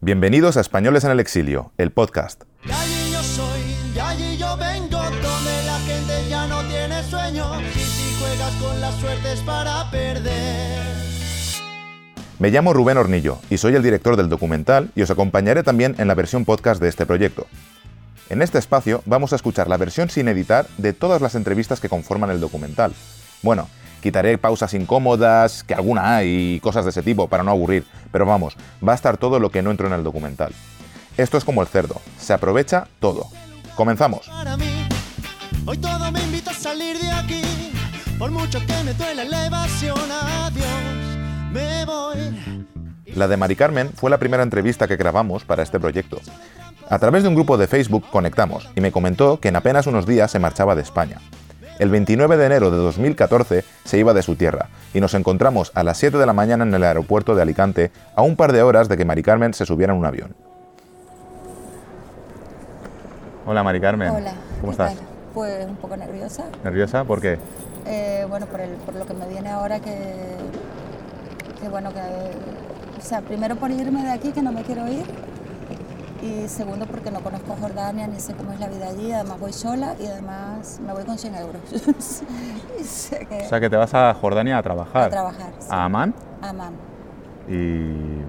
Bienvenidos a Españoles en el Exilio, el podcast. De allí yo soy, de allí yo vengo, donde la gente ya no tiene sueño. Y si juegas con la suerte es para perder. Me llamo Rubén Hornillo y soy el director del documental y os acompañaré también en la versión podcast de este proyecto. En este espacio vamos a escuchar la versión sin editar de todas las entrevistas que conforman el documental. Bueno, quitaré pausas incómodas, que alguna hay, y cosas de ese tipo para no aburrir, pero vamos, va a estar todo lo que no entró en el documental. Esto es como el cerdo, se aprovecha todo. Comenzamos. Para mí, hoy todo me invita a salir de aquí. Por mucho que me duele la evasión, adiós, me voy. La de Mari Carmen fue la primera entrevista que grabamos para este proyecto. A través de un grupo de Facebook conectamos y me comentó que en apenas unos días se marchaba de España. El 29 de enero de 2014 se iba de su tierra y nos encontramos a las 7 de la mañana en el aeropuerto de Alicante a un par de horas de que Mari Carmen se subiera en un avión. Hola Mari Carmen. Hola. ¿Cómo ¿qué estás? tal? Pues un poco nerviosa. ¿Nerviosa? ¿Por qué? Eh, bueno, por, el- por lo que me viene ahora que, que bueno, que, o sea, primero por irme de aquí, que no me quiero ir, y segundo porque no conozco Jordania ni sé cómo es la vida allí, además voy sola y además me voy con 100 euros. y sé que O sea que te vas a Jordania a trabajar. a trabajar, sí, ¿A Amán? a Amman. ¿Y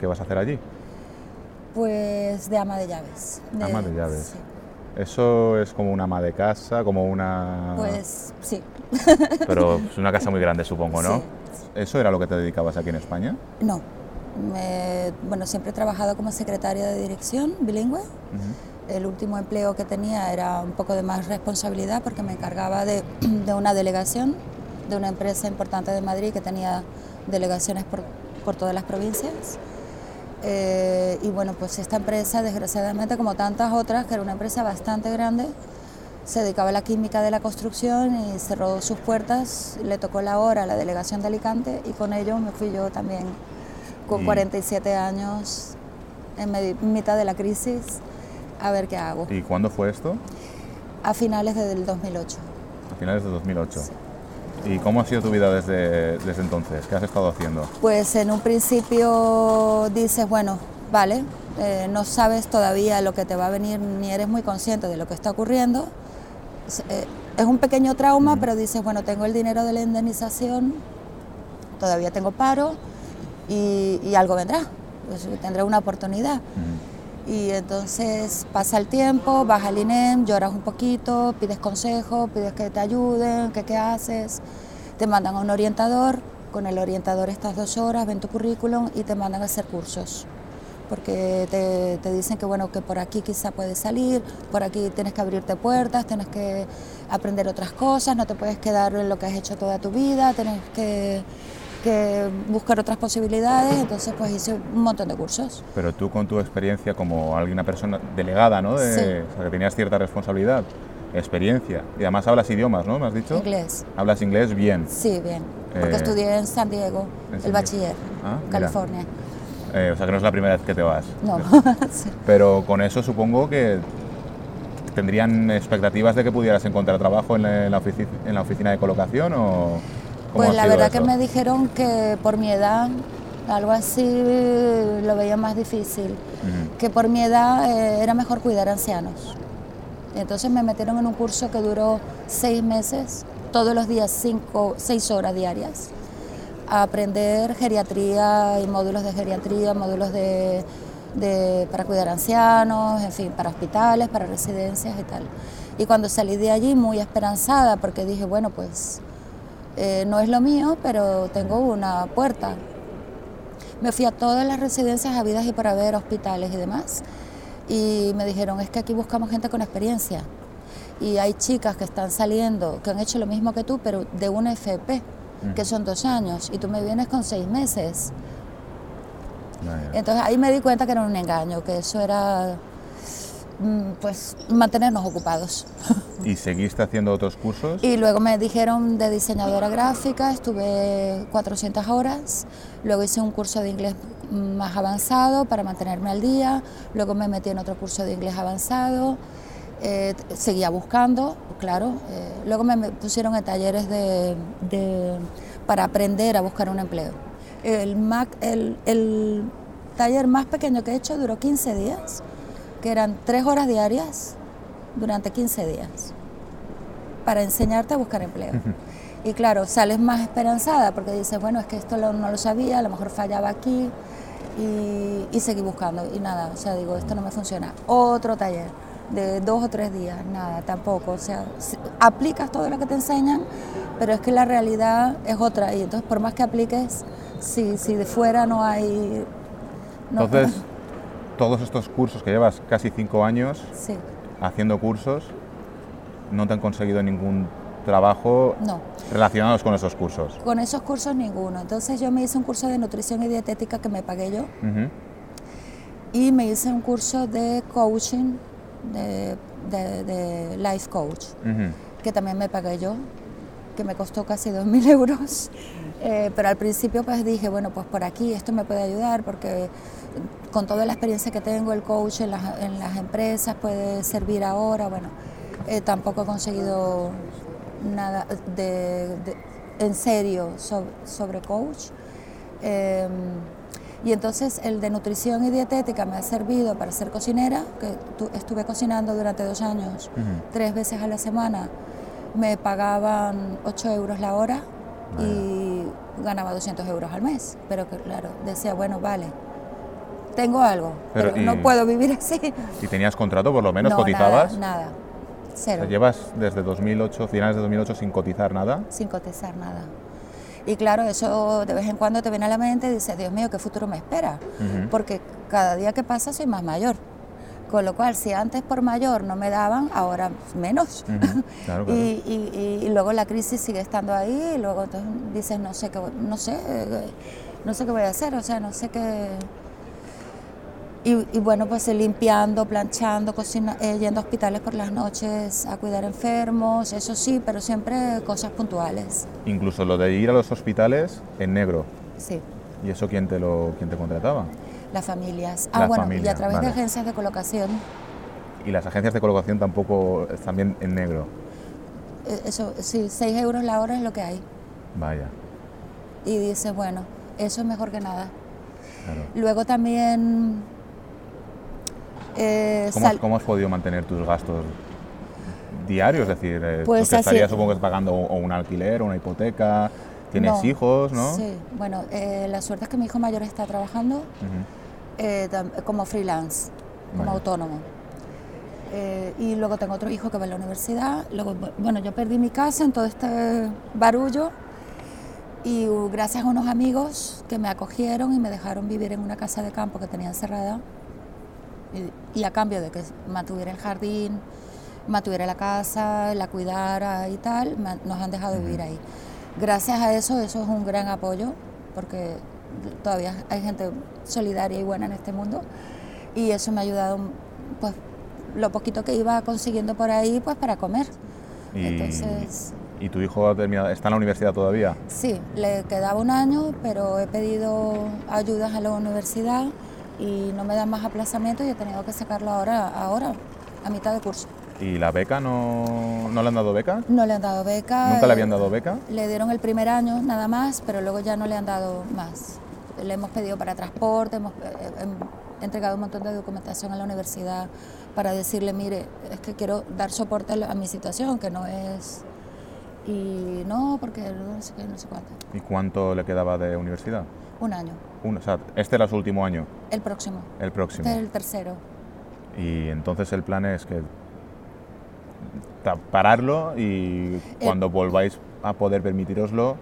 qué vas a hacer allí? Pues de ama de llaves. Ama de llaves. sí. Eso es como una ama de casa, como una... Pues sí. Pero es una casa muy grande, supongo, ¿no? Sí. ¿Eso era lo que te dedicabas aquí en España? No. Me- bueno, siempre he trabajado como secretaria de dirección bilingüe. El último empleo que tenía era un poco de más responsabilidad porque me encargaba de, de una delegación de una empresa importante de Madrid que tenía delegaciones por, por todas las provincias. Eh, y bueno, pues esta empresa, desgraciadamente, como tantas otras, que era una empresa bastante grande, se dedicaba a la química de la construcción y cerró sus puertas. Le tocó la hora a la delegación de Alicante y con ello me fui yo también con Y- 47 años en mitad de la crisis a ver qué hago. ¿Y cuándo fue esto? A finales del 2008. A finales de 2008. ¿Y cómo ha sido tu vida desde, desde entonces? ¿Qué has estado haciendo? Pues en un principio dices, bueno, vale, eh, no sabes todavía lo que te va a venir ni eres muy consciente de lo que está ocurriendo. Eh, es un pequeño trauma, pero dices, bueno, tengo el dinero de la indemnización, todavía tengo paro y, y algo vendrá, pues, tendré una oportunidad. Y entonces pasa el tiempo, vas al INEM, lloras un poquito, pides consejo, pides que te ayuden, que qué haces, te mandan a un orientador, con el orientador estas dos horas, ven tu currículum y te mandan a hacer cursos. Porque te, te dicen que bueno, que por aquí quizá puedes salir, por aquí tienes que abrirte puertas, tienes que aprender otras cosas, no te puedes quedar en lo que has hecho toda tu vida, tienes que, que buscar otras posibilidades, entonces pues hice un montón de cursos. Pero tú con tu experiencia como alguien, una persona delegada, ¿no? De- Sí. o sea, que tenías cierta responsabilidad, experiencia. Y además hablas idiomas, ¿no? ¿Me has dicho? Inglés. Hablas inglés bien. Sí, bien. Porque Eh, estudié en San Diego, en el bachiller, Ah. California. Eh, o sea que no es la primera vez que te vas. No. Sí. Pero con eso supongo que tendrían expectativas de que pudieras encontrar trabajo en la, en la ofici- en la oficina de colocación o... Pues la verdad eso? que me dijeron que por mi edad, algo así lo veía más difícil. Que por mi edad eh, era mejor cuidar ancianos. Entonces me metieron en un curso que duró seis meses, todos los días cinco, seis horas diarias, a aprender geriatría y módulos de geriatría, módulos de, de- para cuidar ancianos, en fin, para hospitales, para residencias y tal. Y cuando salí de allí muy esperanzada, porque dije, bueno, pues eh, no es lo mío, pero tengo una puerta. Me fui a todas las residencias habidas y para ver, hospitales y demás, y me dijeron, es que aquí buscamos gente con experiencia. Y hay chicas que están saliendo, que han hecho lo mismo que tú, pero de una FP, que son dos años, y tú me vienes con seis meses. Ya. Entonces ahí me di cuenta que era un engaño, que eso era pues mantenernos ocupados. ¿Y seguiste haciendo otros cursos? Y luego me dijeron de diseñadora gráfica, estuve 400 horas, luego hice un curso de inglés más avanzado para mantenerme al día, luego me metí en otro curso de inglés avanzado, eh, seguía buscando, claro, eh, luego me me pusieron en talleres de, de- para aprender a buscar un empleo. El, Mac, el, el, taller más pequeño que he hecho duró 15 días, que eran 3 horas diarias durante 15 días, para enseñarte a buscar empleo. Y claro, sales más esperanzada porque dices, bueno, es que esto lo- no lo sabía, a lo mejor fallaba aquí y, y seguí buscando. Y nada, o sea, digo, esto no me funciona. Otro taller de dos o tres días, nada, tampoco. O sea, aplicas todo lo que te enseñan, pero es que la realidad es otra. Y entonces, por más que apliques, si, si de fuera no hay... no- Entonces, todos estos cursos que llevas casi cinco años Sí, haciendo cursos, no te han conseguido ningún trabajo no. relacionados con esos cursos. Con esos cursos ninguno. Entonces yo me hice un curso de nutrición y dietética que me pagué yo y me hice un curso de coaching, de, de- de life coach, que también me pagué yo, que me costó casi 2.000 euros. Eh, pero al principio pues dije, bueno, pues por aquí esto me puede ayudar porque con toda la experiencia que tengo, el coach en las, en las empresas puede servir ahora. Bueno, eh, tampoco he conseguido nada de, de- en serio sobre, sobre coach. Eh, y entonces el de nutrición y dietética me ha servido para ser cocinera, que tu- estuve cocinando durante dos años, tres veces a la semana. Me pagaban 8 euros la hora y ganaba 200 euros al mes. Pero que, claro, decía, bueno, vale, tengo algo, Pero pero, y- no puedo vivir así. ¿Y tenías contrato por lo menos? No, ¿Cotizabas? Nada, nada. O Cero. sea, llevas desde 2008, finales de 2008 sin cotizar nada. sin cotizar nada. Y claro, eso de vez en cuando te viene a la mente y dices, Dios mío, ¿qué futuro me espera? Porque cada día que pasa soy más mayor. Con lo cual, si antes por mayor no me daban, ahora menos. Claro, claro. Y, y- y luego la crisis sigue estando ahí y luego entonces dices, no sé qué, no sé, no sé qué voy a hacer, o sea, no sé qué... Y, y bueno, pues eh, limpiando, planchando, cocina, eh, yendo a hospitales por las noches a cuidar enfermos, eso sí, pero siempre cosas puntuales. Incluso lo de ir a los hospitales en negro. Sí, ¿Y eso quién te lo quién te contrataba? Las familias. Ah, La bueno, y familia, a través vale. de agencias de colocación. Y las agencias de colocación tampoco están bien en negro. eh, Eso, sí, 6 euros la hora es lo que hay. Vaya, Y dices, bueno, eso es mejor que nada. claro. Luego también... eh, ¿Cómo, sal- cómo has podido mantener tus gastos diarios? Es decir, eh, Pues estarías supongo que pagando o un alquiler una hipoteca, tienes No, hijos, ¿no? Sí, bueno, eh, la suerte es que mi hijo mayor está trabajando Ujú. eh, tam- como freelance, como Vale. autónomo. Eh, y luego tengo otro hijo que va a la universidad. Luego, bu- bueno, yo perdí mi casa en todo este barullo y uh, gracias a unos amigos que me acogieron y me dejaron vivir en una casa de campo que tenían cerrada y, y a cambio de que mantuviera el jardín, mantuviera la casa, la cuidara y tal, me nos han dejado vivir ahí. Gracias a eso, eso es un gran apoyo porque todavía hay gente solidaria y buena en este mundo y eso me ha ayudado, pues, lo poquito que iba consiguiendo por ahí, pues, para comer. Y, Entonces, ¿Y tu hijo ha terminado- está en la universidad todavía? sí, le quedaba un año, pero he pedido ayudas a la universidad y no me dan más aplazamiento y he tenido que sacarlo ahora, ahora, a mitad de curso. ¿Y la beca no, no le han dado beca? No le han dado beca. ¿Nunca le eh, habían dado beca? Le dieron el primer año nada más, pero luego ya no le han dado más. Le hemos pedido para transporte, hemos eh, em, entregado un montón de documentación a la universidad para decirle, mire, es que quiero dar soporte a, mi situación, que no es... Y no, porque no sé qué, no sé cuánto. ¿Y cuánto le quedaba de universidad? Un año, Un- o sea, este era su último año, el próximo. el próximo. Este es el tercero. Y entonces el plan es que pararlo y cuando volváis a poder permitiroslo,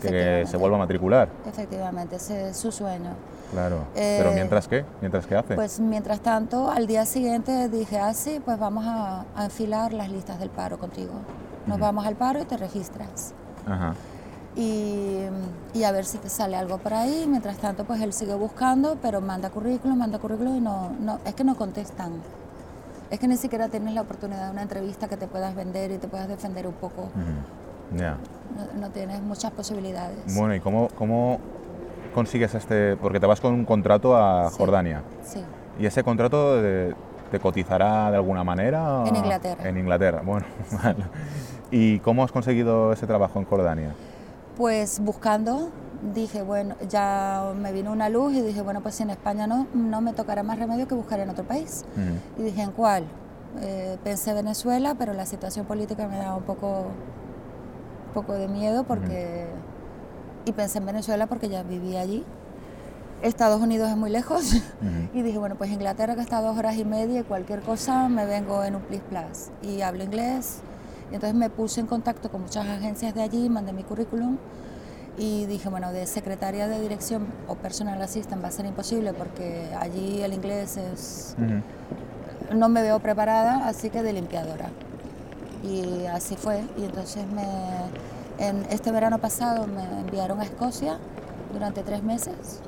que se vuelva a matricular. Efectivamente, ese es su sueño. Claro. Eh, Pero mientras qué, mientras qué hace. Pues mientras tanto, al día siguiente dije, ah, sí, pues vamos a, a enfilar las listas del paro contigo. Nos vamos al paro y te registras. Ajá. Y, y a ver si te sale algo por ahí. Mientras tanto, pues él sigue buscando, pero manda currículum, manda currículum y no, no, es que no contestan. Es que ni siquiera tienes la oportunidad de una entrevista que te puedas vender y te puedas defender un poco. Ujú. Ya. No, no tienes muchas posibilidades. Bueno, ¿y cómo, cómo consigues este...? Porque te vas con un contrato a Sí. Jordania. Sí. ¿Y ese contrato de- te cotizará de alguna manera? En Inglaterra. En Inglaterra, bueno. ¿Y cómo has conseguido ese trabajo en Jordania? Pues buscando, dije, bueno, ya me vino una luz y dije, bueno, pues si en España no, no me tocará más remedio que buscar en otro país. Ujú. Y dije, ¿en cuál? Eh, pensé Venezuela, pero la situación política me daba un poco, un poco de miedo porque... Y pensé en Venezuela porque ya vivía allí. Estados Unidos es muy lejos. Ujú. Y dije, bueno, pues Inglaterra que está a dos horas y media y cualquier cosa me vengo en un plis plus. Y hablo inglés. Y entonces me puse en contacto con muchas agencias de allí, mandé mi currículum y dije, bueno, de secretaria de dirección o personal assistant va a ser imposible porque allí el inglés es... Ujú. No me veo preparada, así que de limpiadora. Y así fue. Y entonces me, en este verano pasado me enviaron a Escocia durante tres meses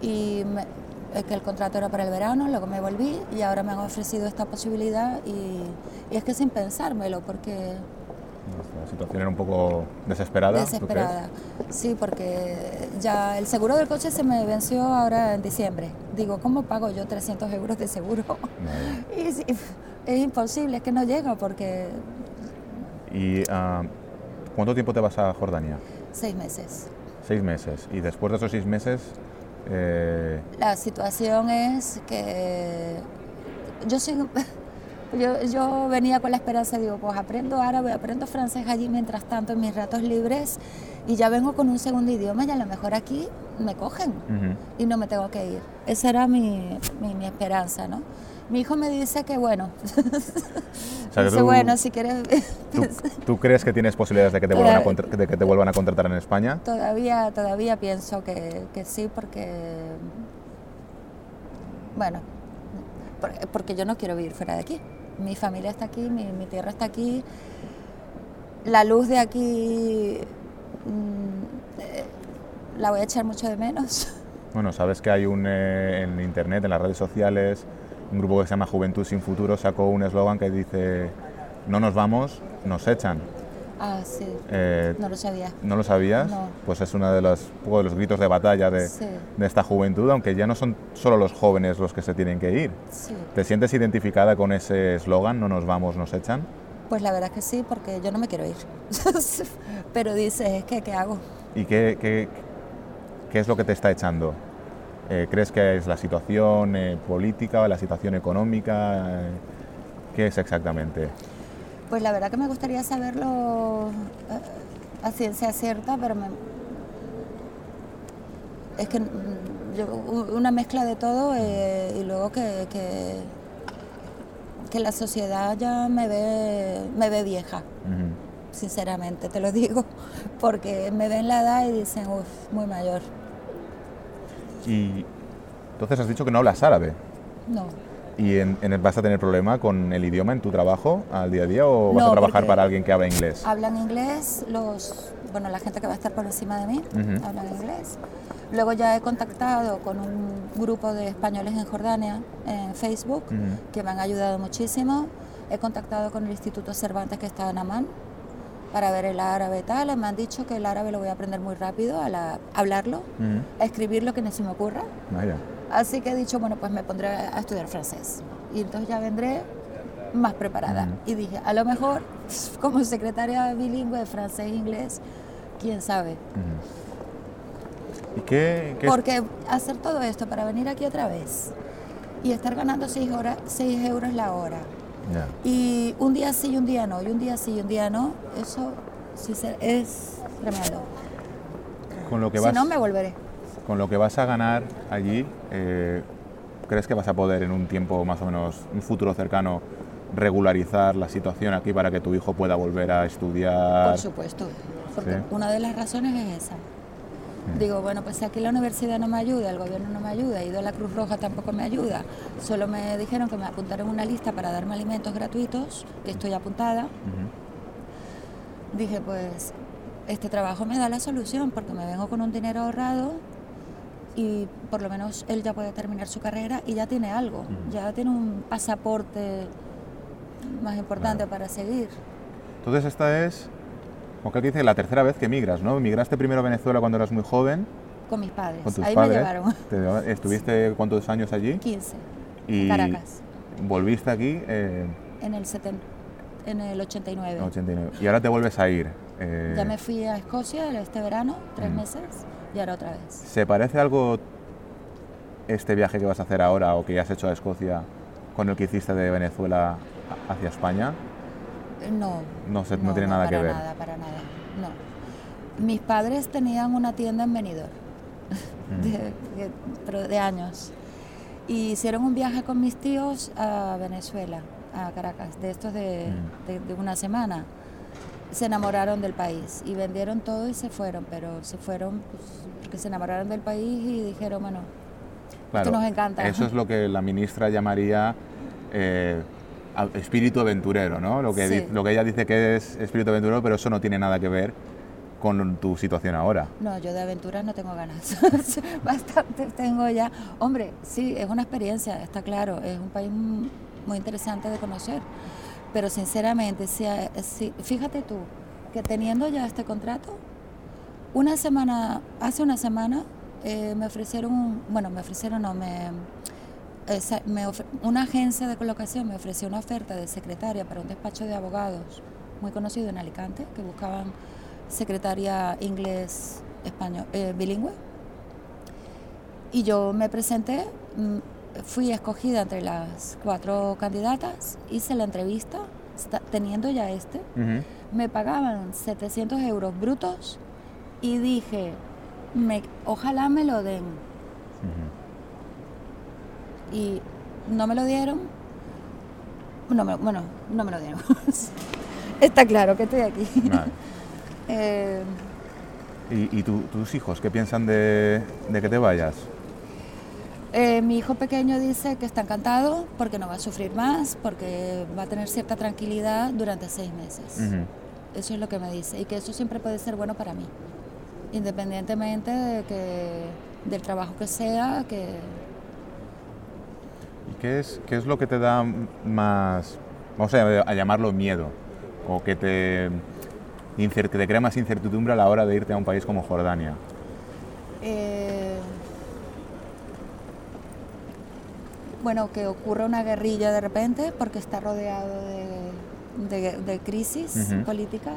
y me- es que el contrato era para el verano, luego me volví y ahora me han ofrecido esta posibilidad y, y es que sin pensármelo porque situación era un poco desesperada. desesperada. Sí, porque ya el seguro del coche se me venció ahora en diciembre. Digo, ¿cómo pago yo 300 euros de seguro? Y es imposible, es que no llega porque ¿Y ah, cuánto tiempo te vas a Jordania? seis meses. Seis meses. Y después de esos seis meses, eh, La situación es que yo soy, yo, yo venía con la esperanza, digo, pues aprendo árabe, aprendo francés allí mientras tanto en mis ratos libres y ya vengo con un segundo idioma y a lo mejor aquí me cogen y no me tengo que ir. Esa era mi, mi, mi esperanza, ¿no? Mi hijo me dice que bueno, O sea, que dice, tú- bueno, si quieres... ¿tú, tú crees que tienes posibilidades de que te vuelvan a, contra- de que te vuelvan a contratar en España? Todavía, todavía pienso que, que sí, porque. Bueno, por- porque yo no quiero vivir fuera de aquí. Mi familia está aquí, mi, tierra está aquí. La luz de aquí mm, la voy a echar mucho de menos. Bueno, sabes que hay un eh, en internet, en las redes sociales, un grupo que se llama Juventud sin Futuro sacó un eslogan que dice: No nos vamos, nos echan. Ah, sí, Eh, no lo sabía. ¿No lo sabías? No. Pues es uno de los, un poco de los gritos de batalla de, Sí. de esta juventud, aunque ya no son solo los jóvenes los que se tienen que ir. Sí. ¿Te sientes identificada con ese eslogan, no nos vamos, nos echan? Pues la verdad es que sí, porque yo no me quiero ir. Pero dices, es que, ¿qué hago? ¿Y qué, qué, qué es lo que te está echando? Eh, ¿Crees que es la situación eh, política, la situación económica? ¿Qué es exactamente? Pues la verdad que me gustaría saberlo eh, a ciencia cierta, pero me- es que mm, yo- una mezcla de todo eh, y luego que, que, que la sociedad ya me ve, me ve vieja, sinceramente, te lo digo, porque me ven la edad y dicen, uff, muy mayor. Y entonces has dicho que no hablas árabe. No, ¿Y en- en- vas a tener problema con el idioma en tu trabajo al día a día o vas No, a trabajar para alguien que habla inglés? hablan inglés, los, bueno, la gente que va a estar por encima de mí Ujú. hablan inglés. Luego ya he contactado con un grupo de españoles en Jordania en Facebook Ujú. que me han ayudado muchísimo. He contactado con el Instituto Cervantes que está en Amán para ver el árabe y tal. Me han dicho que el árabe lo voy a aprender muy rápido, a la- hablarlo, Ujú. a escribirlo que ni se me ocurra. Vaya. Así que he dicho, bueno, pues me pondré a estudiar francés. Y entonces ya vendré más preparada. Y dije, a lo mejor como secretaria bilingüe de francés e inglés, quién sabe. ¿Y qué, Porque hacer todo esto para venir aquí otra vez y estar ganando 6 euros la hora. Y un día sí y un día no, y un día sí y un día no, eso sí es tremendo. Con lo que Si vas, no, me volveré. Con lo que vas a ganar allí, eh, ¿crees que vas a poder en un tiempo más o menos, un futuro cercano, regularizar la situación aquí para que tu hijo pueda volver a estudiar? Por supuesto, porque Sí. una de las razones es esa. Digo, bueno, pues si aquí la universidad no me ayuda, el gobierno no me ayuda, y de la Cruz Roja tampoco me ayuda, solo me dijeron que me apuntaron una lista para darme alimentos gratuitos, que estoy apuntada, dije, pues este trabajo me da la solución, porque me vengo con un dinero ahorrado y por lo menos él ya puede terminar su carrera y ya tiene algo, Ujú. ya tiene un pasaporte más importante Claro. para seguir. Entonces esta es, como que dice, la tercera vez que migras, ¿no? Migraste primero a Venezuela cuando eras muy joven, Con mis padres, con tus ahí padres. me llevaron. Te ¿Estuviste cuántos años allí? 15, Y Caracas. volviste aquí eh, en el, seten- en el 89. en 89. Y ahora te vuelves a ir. Eh, Ya me fui a Escocia este verano, tres Mm. meses, y ahora otra vez. ¿Se parece algo este viaje que vas a hacer ahora o que ya has hecho a Escocia con el que hiciste de Venezuela hacia España? Eh, No. No se- no tiene nada que para ver. nada, para nada, no. Mis padres tenían una tienda en Benidorm, Mm. de, de- pero de años. Y hicieron un viaje con mis tíos a Venezuela, a Caracas, de estos de, Mm. de una semana. Se enamoraron del país y vendieron todo y se fueron, pero se fueron pues, porque se enamoraron del país y dijeron, bueno, Claro, nos encanta. Eso es lo que la ministra llamaría eh, espíritu aventurero, ¿no? Lo que, Sí. lo que ella dice que es espíritu aventurero, pero eso no tiene nada que ver con tu situación ahora. No, yo de aventuras no tengo ganas. Bastante tengo ya. Hombre, sí, es una experiencia, está claro. Es un país muy interesante de conocer. Pero sinceramente, si, a- si- fíjate tú, que teniendo ya este contrato, una semana, hace una semana, eh, me ofrecieron, bueno, me ofrecieron, no, me, una agencia de colocación me ofreció una oferta de secretaria para un despacho de abogados muy conocido en Alicante, que buscaban secretaria inglés español eh, bilingüe. Y yo me presenté mm, fui escogida entre las cuatro candidatas hice la entrevista teniendo ya este me pagaban 700 euros brutos y dije me, ojalá me lo den y no me lo dieron. No me- bueno no me lo dieron. Está claro que estoy aquí. Vale. Eh, ¿Y, y tu- tus hijos qué piensan de, de que te vayas? Eh, mi hijo pequeño dice que está encantado porque no va a sufrir más, porque va a tener cierta tranquilidad durante seis meses. Ujú. Eso es lo que me dice y que eso siempre puede ser bueno para mí, independientemente de que, del trabajo que sea, que ¿Y qué es, qué es lo que te da más, vamos a, llamarlo miedo, o que te, que te crea más incertidumbre a la hora de irte a un país como Jordania? eh, bueno, que ocurra una guerrilla de repente porque está rodeado de, de- de crisis políticas.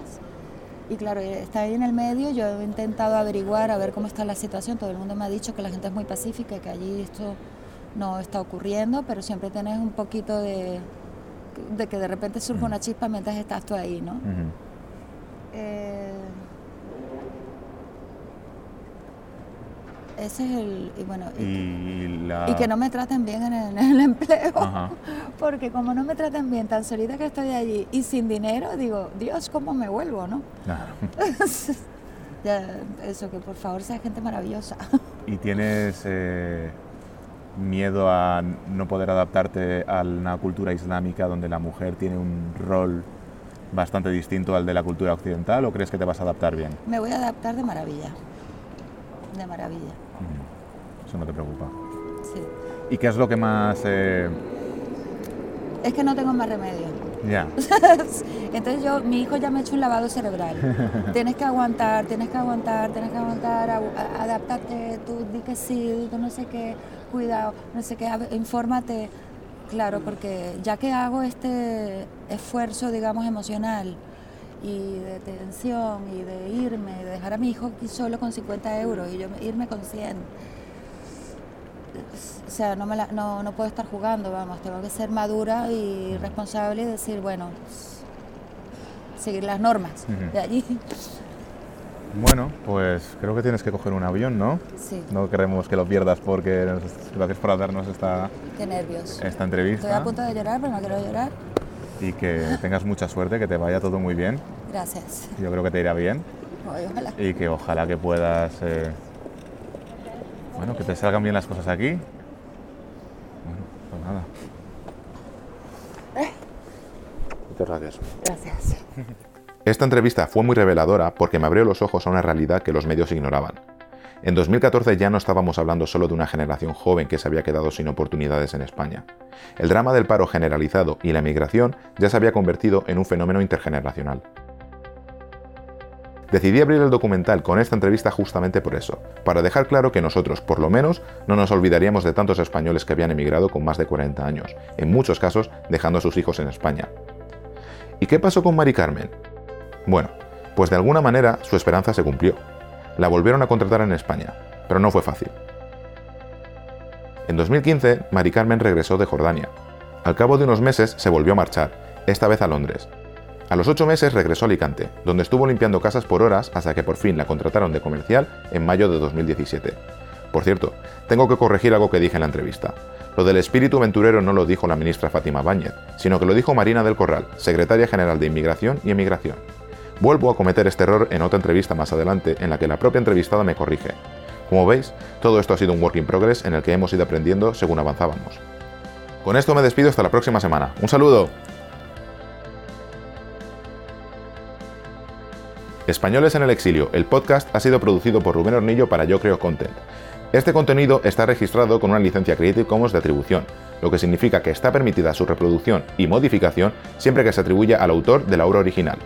Y claro, está ahí en el medio, yo he intentado averiguar a ver cómo está la situación, todo el mundo me ha dicho que la gente es muy pacífica, que allí esto no está ocurriendo, pero siempre tienes un poquito de, de que de repente surge una chispa mientras estás tú ahí, ¿no? Eh, ese es el... Y bueno, y, Y, la... y que no me traten bien en el, en el empleo. Ajá. Porque como no me traten bien, tan solita que estoy allí y sin dinero, digo, Dios, ¿cómo me vuelvo, no? Claro. Ya, eso, que por favor sea gente maravillosa. ¿Y tienes eh, miedo a no poder adaptarte a una cultura islámica donde la mujer tiene un rol bastante distinto al de la cultura occidental o crees que te vas a adaptar bien? Me voy a adaptar de maravilla. De maravilla. Eso no te preocupa. sí. ¿Y qué es lo que más... eh, Es que no tengo más remedio. ya. Entonces yo, mi hijo ya me ha hecho un lavado cerebral. tienes que aguantar, tienes que aguantar, tienes que aguantar, a- a- adaptarte, tú di que sí, tú no sé qué, cuidado, no sé qué, a infórmate. Claro, porque ya que hago este esfuerzo, digamos, emocional y de tensión y de irme, de dejar a mi hijo aquí solo con 50 euros y yo me- irme con 100. O sea, no, me la- no, no puedo estar jugando, vamos, tengo que ser madura y responsable y decir, bueno, seguir las normas de allí. Bueno, pues creo que tienes que coger un avión, ¿no? Sí, No queremos que lo pierdas porque nos, gracias por darnos esta, qué nervios. esta Estoy a entrevista punto de llorar, pero no quiero llorar. y que tengas mucha suerte, que te vaya todo muy bien. Gracias. Yo creo que te irá bien ojalá. y que ojalá que puedas, eh, bueno, que te salgan bien las cosas aquí. Bueno, pues nada. Muchas gracias. Gracias. Esta entrevista fue muy reveladora porque me abrió los ojos a una realidad que los medios ignoraban. En 2014 ya no estábamos hablando solo de una generación joven que se había quedado sin oportunidades en España. El drama del paro generalizado y la emigración ya se había convertido en un fenómeno intergeneracional. Decidí abrir el documental con esta entrevista justamente por eso, para dejar claro que nosotros, por lo menos, no nos olvidaríamos de tantos españoles que habían emigrado con más de 40 años, en muchos casos dejando a sus hijos en España. ¿Y qué pasó con Mari Carmen? Bueno, Pues de alguna manera su esperanza se cumplió. La volvieron a contratar en España, pero no fue fácil. En 2015, Mari Carmen regresó de Jordania. Al cabo de unos meses se volvió a marchar, esta vez a Londres. A los ocho meses regresó a Alicante, donde estuvo limpiando casas por horas hasta que por fin la contrataron de comercial en mayo de 2017. Por cierto, tengo que corregir algo que dije en la entrevista. Lo del espíritu aventurero no lo dijo la ministra Fátima Báñez, sino que lo dijo Marina del Corral, secretaria general de Inmigración y Emigración. Vuelvo a cometer este error en otra entrevista más adelante en la que la propia entrevistada me corrige. Como veis, todo esto ha sido un work in progress en el que hemos ido aprendiendo según avanzábamos. Con esto me despido hasta la próxima semana. ¡Un saludo! Españoles en el exilio, el podcast ha sido producido por Rubén Hornillo para Yo Creo Content. Este contenido está registrado con una licencia Creative Commons de atribución, lo que significa que está permitida su reproducción y modificación siempre que se atribuya al autor de la obra original.